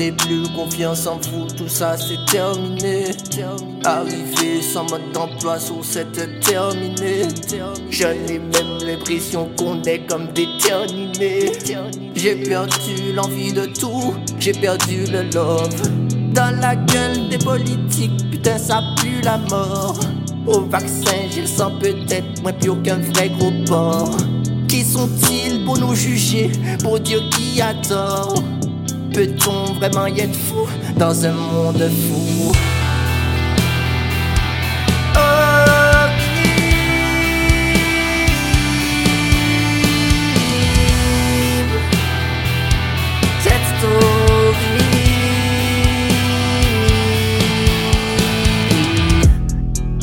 n'ai plus confiance en vous, tout ça c'est terminé. Arrivé sans mode d'emploi sur cette terminée. Je n'ai même l'impression qu'on est comme déterminé. J'ai perdu l'envie de tout, j'ai perdu le love. Dans la gueule des politiques, putain ça pue la mort. Au vaccin, j'ai le sang peut-être moins pur qu'un vrai gros porc. Qui sont-ils pour nous juger, pour dire qui a tort? Peut-on vraiment y être fou dans un monde fou?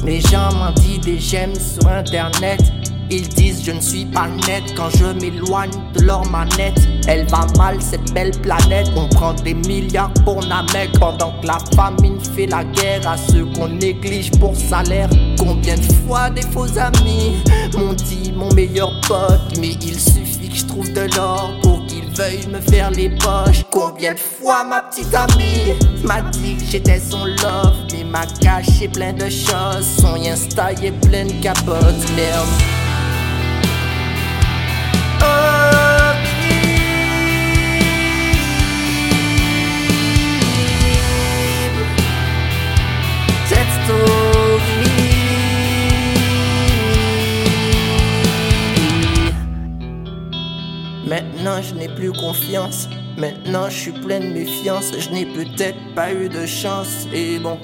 Les gens m'en disent des j'aime sur internet. Ils disent je ne suis pas net quand je m'éloigne de leur manette. Elle va mal cette belle planète. On prend des milliards pour Namek pendant que la famine fait la guerre à ceux qu'on néglige pour salaire. Combien de fois des faux amis m'ont dit mon meilleur pote, mais il suffit que je trouve de l'or pour qu'ils veuillent me faire les poches. Combien de fois ma petite amie m'a dit que j'étais son love, mais m'a caché plein de choses. Son Insta est plein de capotes, merde. Je n'ai plus confiance. Maintenant je suis plein de méfiance. Je n'ai peut-être pas eu de chance. Et bon,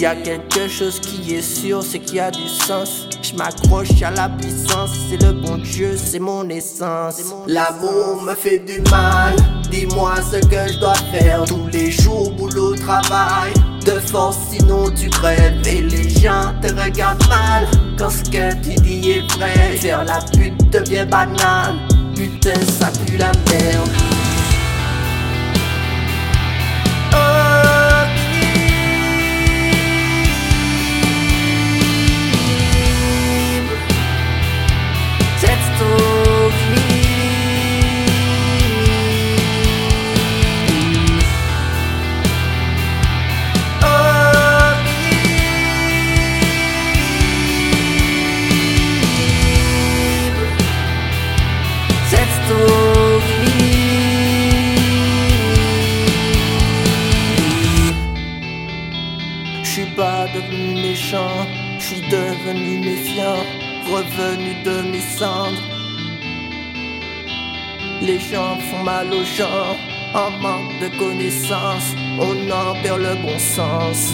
y a quelque chose qui est sûr, c'est qu'il y a du sens. Je m'accroche à la puissance, c'est le bon Dieu, c'est mon essence. L'amour me fait du mal, dis-moi ce que je dois faire. Tous les jours, boulot, travail, de force, sinon tu crèves. Et les gens te regardent mal quand ce que tu dis est vrai. Faire la pute devient banal, putain, ça pue la merde. Cette story. Devenu méchant, je suis devenu méfiant, revenu de mes cendres. Les gens font mal aux gens, en manque de connaissances, on en perd le bon sens.